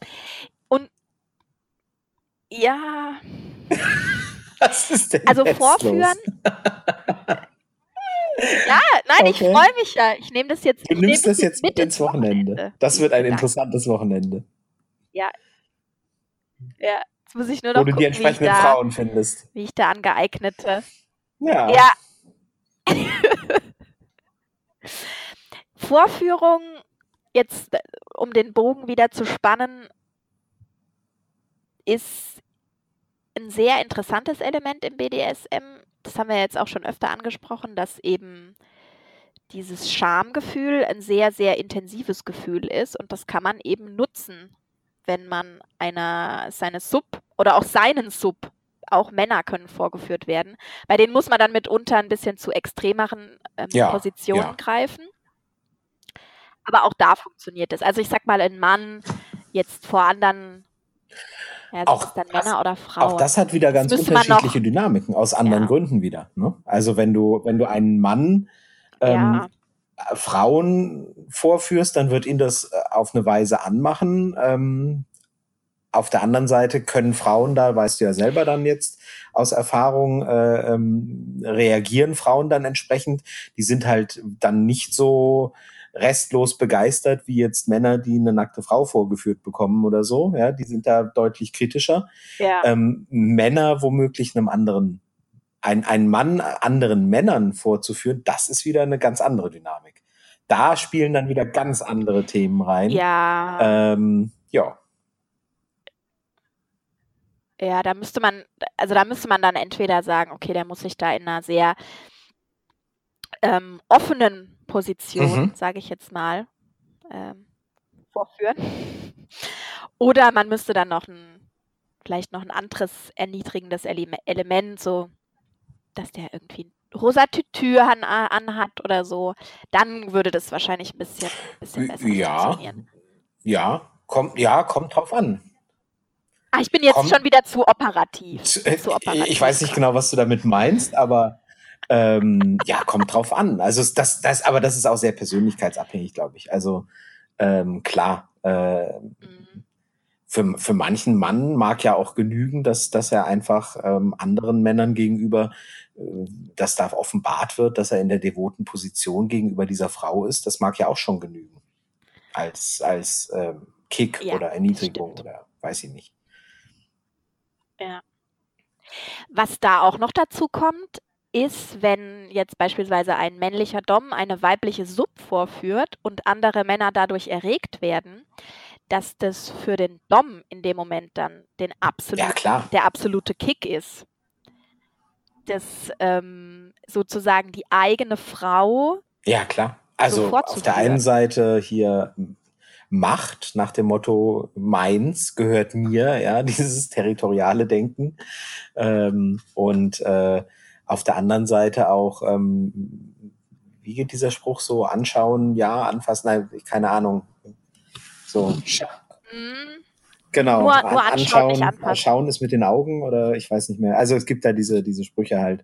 Ja. was ist denn Also vorführen. Ja, nein, okay. ich freue mich ja. Ich nehme das jetzt. Du nimmst das jetzt mit ins Wochenende. Wochenende. Das wird ein interessantes Wochenende. Ja. Ja, jetzt muss ich nur noch. Wo gucken, du die entsprechenden da, Frauen findest. Wie ich da angeeignete. Ja. Ja. Vorführung, jetzt um den Bogen wieder zu spannen, ist ein sehr interessantes Element im BDSM das haben wir jetzt auch schon öfter angesprochen, dass eben dieses Schamgefühl ein sehr, sehr intensives Gefühl ist und das kann man eben nutzen, wenn man einer, seine Sub oder auch seinen Sub, auch Männer können vorgeführt werden. Bei denen muss man dann mitunter ein bisschen zu extremeren ähm, ja, Positionen ja. greifen. Aber auch da funktioniert es. Also ich sag mal, ein Mann jetzt vor anderen Ja, Auch das- Männer oder Frauen? Auch das hat wieder ganz unterschiedliche Dynamiken aus anderen Ja. Gründen wieder. Ne? Also wenn du, wenn du einen Mann ähm, ja, Frauen vorführst, dann wird ihn das äh, auf eine Weise anmachen. Ähm, auf der anderen Seite können Frauen da, weißt du ja selber dann jetzt aus Erfahrung, äh, ähm, reagieren Frauen dann entsprechend. Die sind halt dann nicht so restlos begeistert wie jetzt Männer, die eine nackte Frau vorgeführt bekommen oder so. Ja, die sind da deutlich kritischer ja. ähm, Männer womöglich einem anderen, ein, einen Mann anderen Männern vorzuführen, das ist wieder eine ganz andere Dynamik. Da spielen dann wieder ganz andere Themen rein. ja. Ähm, ja. Ja, da müsste man, also da müsste man dann entweder sagen, okay, der muss sich da in einer sehr ähm, offenen Position, Mhm. sage ich jetzt mal, ähm, vorführen. Oder man müsste dann noch ein, vielleicht noch ein anderes erniedrigendes Eleme Element, so, dass der irgendwie ein rosa Tütü an, anhat oder so. Dann würde das wahrscheinlich ein bisschen, bisschen besser Ja. funktionieren. Ja, kommt, ja, kommt drauf an. Ah, ich bin jetzt Kommt- schon wieder zu operativ. Äh, Zu operativ. Ich weiß nicht genau, was du damit meinst, aber ähm, ja, kommt drauf an. Also das, das, aber das ist auch sehr persönlichkeitsabhängig, glaube ich. Also ähm, klar, äh, Mhm. für, für manchen Mann mag ja auch genügen, dass, dass er einfach ähm, anderen Männern gegenüber, äh, dass da offenbart wird, dass er in der devoten Position gegenüber dieser Frau ist. Das mag ja auch schon genügen. Als, als ähm, Kick Ja, oder Erniedrigung oder weiß ich nicht. Was da auch noch dazu kommt, ist, wenn jetzt beispielsweise ein männlicher Dom eine weibliche Sub vorführt und andere Männer dadurch erregt werden, dass das für den Dom in dem Moment dann den absolut, Ja, der absolute Kick ist. Dass ähm, sozusagen die eigene Frau, Ja, klar. Also so auf der einen. Seite hier Macht nach dem Motto, meins gehört mir, ja, dieses territoriale Denken. Ähm, und äh, auf der anderen Seite auch, ähm, wie geht dieser Spruch so? Anschauen, ja, anfassen, nein, keine Ahnung. So, mm, genau. Nur- nur anschauen, anschauen, schauen ist mit den Augen oder ich weiß nicht mehr. Also es gibt da diese, diese Sprüche halt.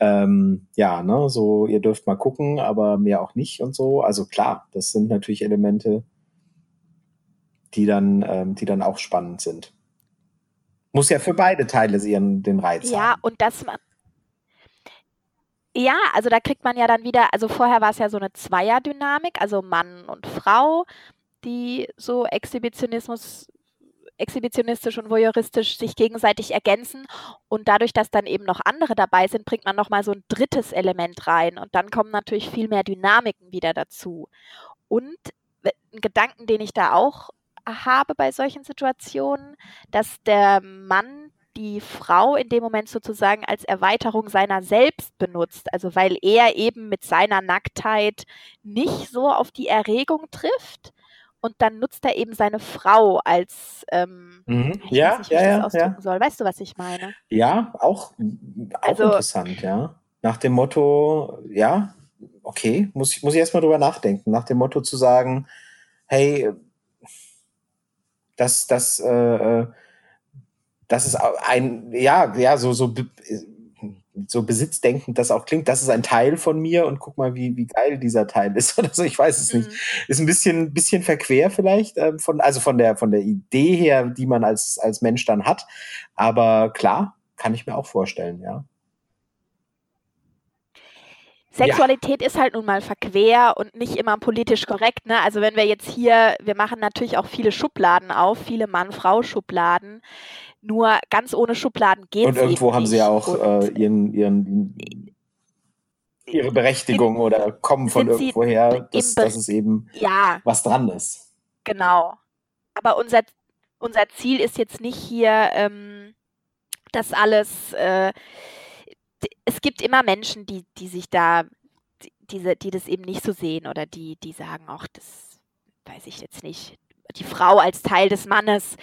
Ähm, ja, ne, so, ihr dürft mal gucken, aber mehr auch nicht und so. Also klar, das sind natürlich Elemente, die dann, ähm, die dann auch spannend sind. Muss ja für beide Teile ihren, den Reiz Ja, haben. und dass man. Ja, also da kriegt man ja dann wieder, also vorher war es ja so eine Zweierdynamik, also Mann und Frau, die so Exhibitionismus, exhibitionistisch und voyeuristisch sich gegenseitig ergänzen. Und dadurch, dass dann eben noch andere dabei sind, bringt man nochmal so ein drittes Element rein. Und dann kommen natürlich viel mehr Dynamiken wieder dazu. Und ein Gedanken, den ich da auch habe bei solchen Situationen, dass der Mann die Frau in dem Moment sozusagen als Erweiterung seiner selbst benutzt. Also weil er eben mit seiner Nacktheit nicht so auf die Erregung trifft. Und dann nutzt er eben seine Frau als, ähm, Mhm. Ja, nicht, ja, ja, ausdrücken ja. soll. Weißt du, was ich meine? Ja, auch, auch Also- interessant, ja. Nach dem Motto, ja, okay, muss ich, muss ich erstmal drüber nachdenken. Nach dem Motto zu sagen, hey, das, das, äh, äh, das ist ein, ja, ja, so, so, so besitzdenkend das auch klingt, das ist ein Teil von mir und guck mal, wie, wie geil dieser Teil ist oder so, ich weiß es nicht. Mhm. Ist ein bisschen, bisschen verquer vielleicht, ähm, von, also von der, von der Idee her, die man als, als Mensch dann hat. Aber klar, kann ich mir auch vorstellen, ja. Sexualität ist halt nun mal verquer und nicht immer politisch korrekt. Ne? Also wenn wir jetzt hier, wir machen natürlich auch viele Schubladen auf, viele Mann-Frau-Schubladen. Nur ganz ohne Schubladen geht es Und irgendwo haben sie ja auch äh, ihren, ihren, ihre Berechtigung oder kommen von irgendwoher, dass, dass es eben ja, was dran ist. Genau. Aber unser, unser Ziel ist jetzt nicht hier, ähm, das alles. Äh, es gibt immer Menschen, die, die sich da, die, diese, die das eben nicht so sehen oder die, die sagen, auch das weiß ich jetzt nicht. Die Frau als Teil des Mannes.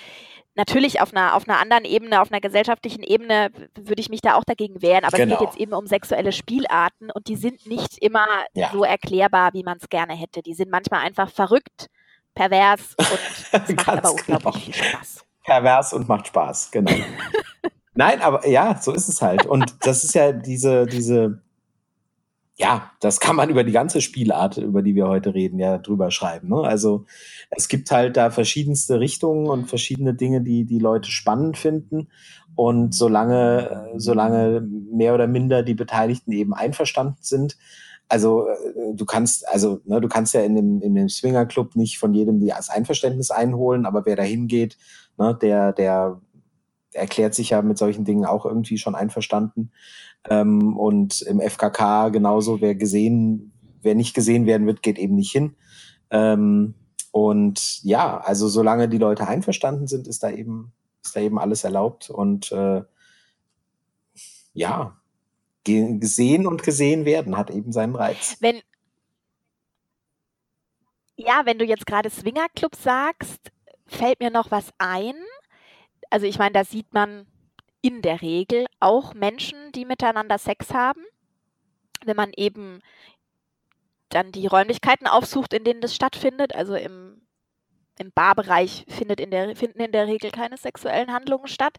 Natürlich auf einer, auf einer anderen Ebene, auf einer gesellschaftlichen Ebene würde ich mich da auch dagegen wehren, aber es Genau. geht jetzt eben um sexuelle Spielarten und die sind nicht immer Ja. so erklärbar, wie man es gerne hätte. Die sind manchmal einfach verrückt, pervers und es macht aber unglaublich genau. viel Spaß. pervers und macht Spaß, genau. Nein, aber ja, so ist es halt. Und das ist ja diese, diese, ja, das kann man über die ganze Spielart, über die wir heute reden, ja drüber schreiben. Ne? Also es gibt halt da verschiedenste Richtungen und verschiedene Dinge, die die Leute spannend finden. Und solange, solange mehr oder minder die Beteiligten eben einverstanden sind, also äh, du kannst, also ne, du kannst ja in dem, in dem Swingerclub nicht von jedem das Einverständnis einholen, aber wer da hingeht, ne, der, der erklärt sich ja mit solchen Dingen auch irgendwie schon einverstanden. Ähm, und im FKK genauso, wer gesehen, wer nicht gesehen werden wird, geht eben nicht hin. Ähm, und ja, also solange die Leute einverstanden sind, ist da eben, ist da eben alles erlaubt. Und äh, ja, gesehen und gesehen werden hat eben seinen Reiz. Wenn ja, wenn du jetzt gerade Swingerclub sagst, fällt mir noch was ein. Also ich meine, da sieht man in der Regel auch Menschen, die miteinander Sex haben. Wenn man eben dann die Räumlichkeiten aufsucht, in denen das stattfindet, also im, im Barbereich findet in der, finden in der Regel keine sexuellen Handlungen statt.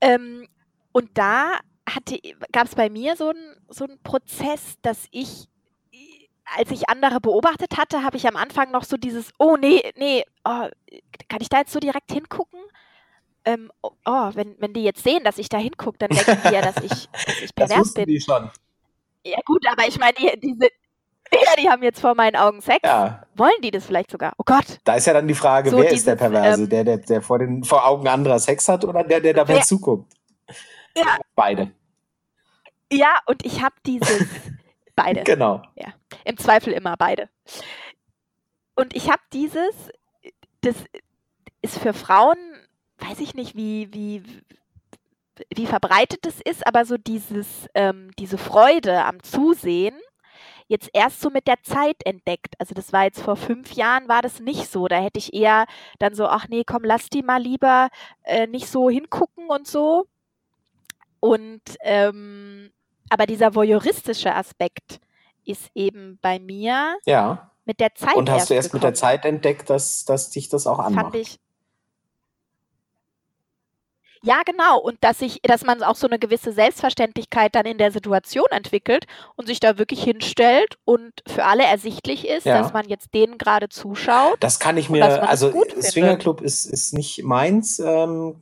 Ähm, und da gab es bei mir so einen so Prozess, dass ich, als ich andere beobachtet hatte, habe ich am Anfang noch so dieses, oh nee, nee, oh, kann ich da jetzt so direkt hingucken? Ähm, oh, oh, wenn, wenn die jetzt sehen, dass ich da hingucke, dann denken die ja, dass ich, dass ich pervers das bin. Die schon. Ja gut, aber ich meine, die, diese, ja, die haben jetzt vor meinen Augen Sex. Ja. Wollen die das vielleicht sogar? Oh Gott. Da ist ja dann die Frage, so wer dieses, ist der Perverse? Ähm, der, der, der vor, den, vor Augen anderer Sex hat oder der, der dabei wer, zuguckt? Ja. Beide. Ja, und ich habe dieses. beide. Genau. Ja. Im Zweifel immer beide. Und ich habe dieses, das ist für Frauen, weiß ich nicht, wie, wie, wie verbreitet es ist, aber so dieses, ähm, diese Freude am Zusehen jetzt erst so mit der Zeit entdeckt. Also das war jetzt vor fünf Jahren, war das nicht so. Da hätte ich eher dann so, ach nee, komm, lass die mal lieber äh, nicht so hingucken und so. Und ähm, aber dieser voyeuristische Aspekt ist eben bei mir ja. mit der Zeit. Und hast du erst gekommen. mit der Zeit entdeckt, dass, dass dich das auch anmacht? Fand ich, ja, genau. Und dass ich, dass man auch so eine gewisse Selbstverständlichkeit dann in der Situation entwickelt und sich da wirklich hinstellt und für alle ersichtlich ist, ja. dass man jetzt denen gerade zuschaut. Das kann ich mir, also Swingerclub ist, ist nicht meins, ähm,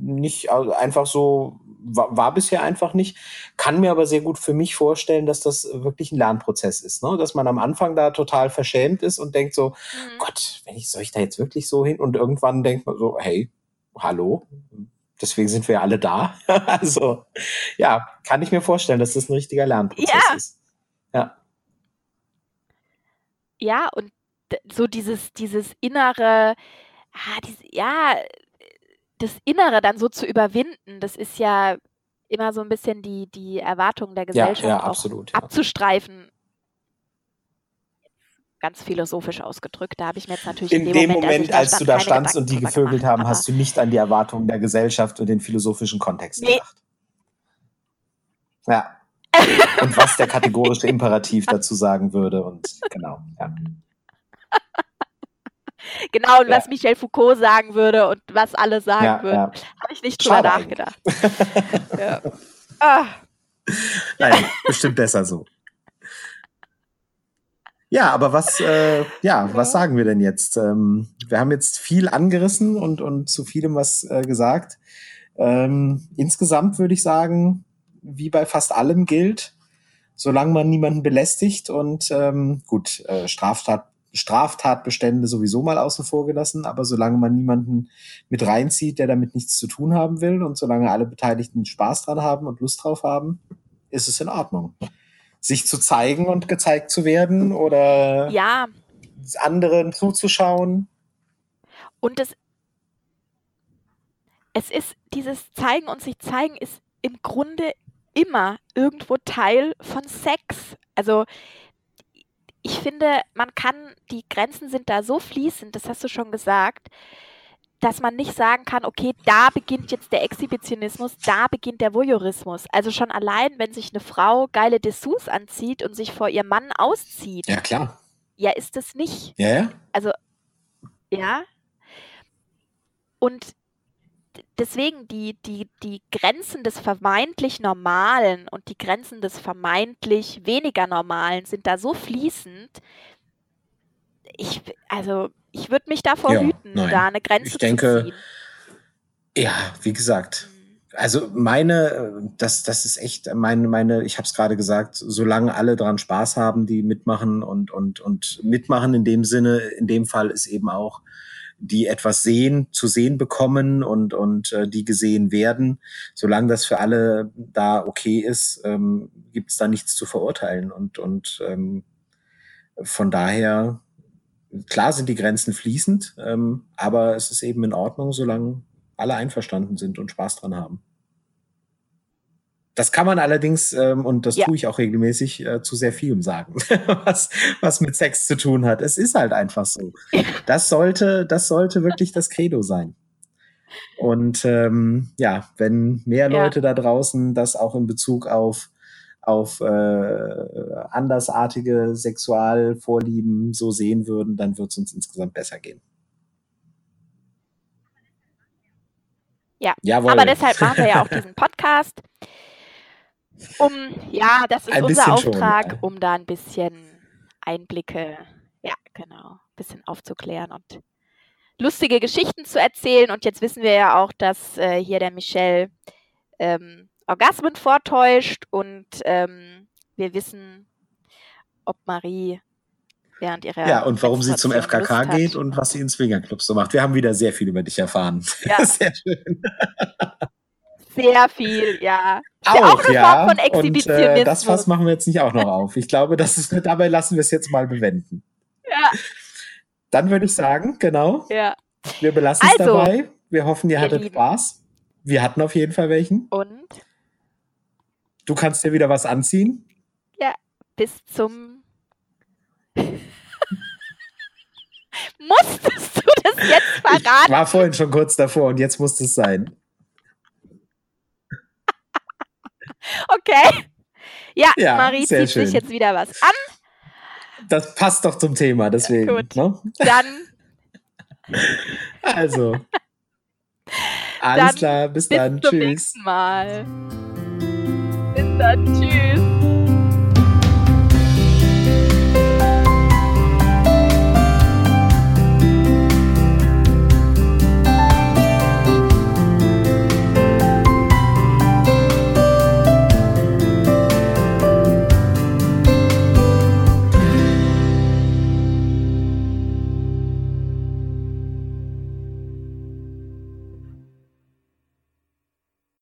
nicht also einfach so war, war bisher einfach nicht. Kann mir aber sehr gut für mich vorstellen, dass das wirklich ein Lernprozess ist. Ne? Dass man am Anfang da total verschämt ist und denkt so, mhm. Gott, wenn ich, soll ich da jetzt wirklich so hin? Und irgendwann denkt man so, hey, hallo, deswegen sind wir ja alle da. also, ja, kann ich mir vorstellen, dass das ein richtiger Lernprozess ja. ist. Ja. Ja, und so dieses, dieses innere, ah, diese, ja, das Innere dann so zu überwinden, das ist ja immer so ein bisschen die, die Erwartung der Gesellschaft ja, ja, absolut, abzustreifen. Ganz philosophisch ausgedrückt, da habe ich mir jetzt natürlich in, in dem Moment, Moment als, als du da standst und die gevögelt gemacht, haben, hast du nicht an die Erwartungen der Gesellschaft und den philosophischen Kontext nee. gedacht. Ja. und was der kategorische Imperativ dazu sagen würde und genau, ja. Genau, und ja. was Michel Foucault sagen würde und was alle sagen ja, würden, habe ich nicht drüber Schade nachgedacht. ja. ah. Nein, bestimmt besser so. Ja, aber was, äh, ja, was sagen wir denn jetzt? Ähm, wir haben jetzt viel angerissen und, und zu vielem was äh, gesagt. Ähm, insgesamt würde ich sagen, wie bei fast allem gilt, solange man niemanden belästigt und ähm, gut, äh, Straftat Straftatbestände sowieso mal außen vor gelassen, aber solange man niemanden mit reinzieht, der damit nichts zu tun haben will und solange alle Beteiligten Spaß dran haben und Lust drauf haben, ist es in Ordnung. Sich zu zeigen und gezeigt zu werden oder ja. anderen zuzuschauen. Und es, es ist, dieses Zeigen und sich zeigen ist im Grunde immer irgendwo Teil von Sex. Also ich finde, man kann, die Grenzen sind da so fließend, das hast du schon gesagt, dass man nicht sagen kann, okay, da beginnt jetzt der Exhibitionismus, da beginnt der Voyeurismus. Also schon allein, wenn sich eine Frau geile Dessous anzieht und sich vor ihrem Mann auszieht. Ja, klar. Ja, ist es nicht. Ja, ja. Also, ja. Und deswegen die, die, die Grenzen des vermeintlich Normalen und die Grenzen des vermeintlich weniger Normalen sind da so fließend. Ich, also, ich würde mich davor Ja, hüten, nein. da eine Grenze Ich denke, zu ziehen. Ja, wie gesagt. Also meine, das, das ist echt meine, meine, ich habe es gerade gesagt, solange alle dran Spaß haben, die mitmachen und, und, und mitmachen in dem Sinne, in dem Fall ist eben auch, die etwas sehen, zu sehen bekommen und, und äh, die gesehen werden. Solange das für alle da okay ist, ähm, gibt es da nichts zu verurteilen. Und, und ähm, von daher, klar sind die Grenzen fließend, ähm, aber es ist eben in Ordnung, solange alle einverstanden sind und Spaß dran haben. Das kann man allerdings, ähm, und das Ja. tue ich auch regelmäßig, äh, zu sehr vielem sagen, was, was mit Sex zu tun hat. Es ist halt einfach so. Das sollte, das sollte wirklich das Credo sein. Und ähm, ja, wenn mehr Ja. Leute da draußen das auch in Bezug auf, auf äh, andersartige Sexualvorlieben so sehen würden, dann wird es uns insgesamt besser gehen. Ja, Jawohl. aber deshalb machen wir ja auch diesen Podcast. Um, ja, das ist Ein unser schon, Auftrag, ja. um da ein bisschen Einblicke, ja, genau, ein bisschen aufzuklären und lustige Geschichten zu erzählen. Und jetzt wissen wir ja auch, dass äh, hier der Michel ähm, Orgasmen vortäuscht und ähm, wir wissen, ob Marie während ihrer Ja, und warum sie zum FKK Lust hat. geht und was sie in Swingerclubs so macht. Wir haben wieder sehr viel über dich erfahren. Ja. Sehr schön. Sehr viel, ja. Ist ja auch eine Form von Und äh, Exhibitionismus. das Fass machen wir jetzt nicht auch noch auf. Ich glaube, das ist, dabei lassen wir es jetzt mal bewenden. Ja, Dann würde ich sagen, genau, ja. wir belassen es Also, dabei. Wir hoffen, ihr ihr hattet Lieben. Spaß. Wir hatten auf jeden Fall welchen. Und Du kannst dir wieder was anziehen. bis zum. Musstest du das jetzt Ich verraten? war vorhin schon kurz davor und jetzt muss es sein. Okay. Ja, Ja, Marie zieht sich schön. jetzt wieder was an. Das passt doch zum Thema, deswegen. gut. Ne? Dann Also. Alles Dann klar, bis bis dann. zum Tschüss. nächsten Mal. Bis dann. Tschüss.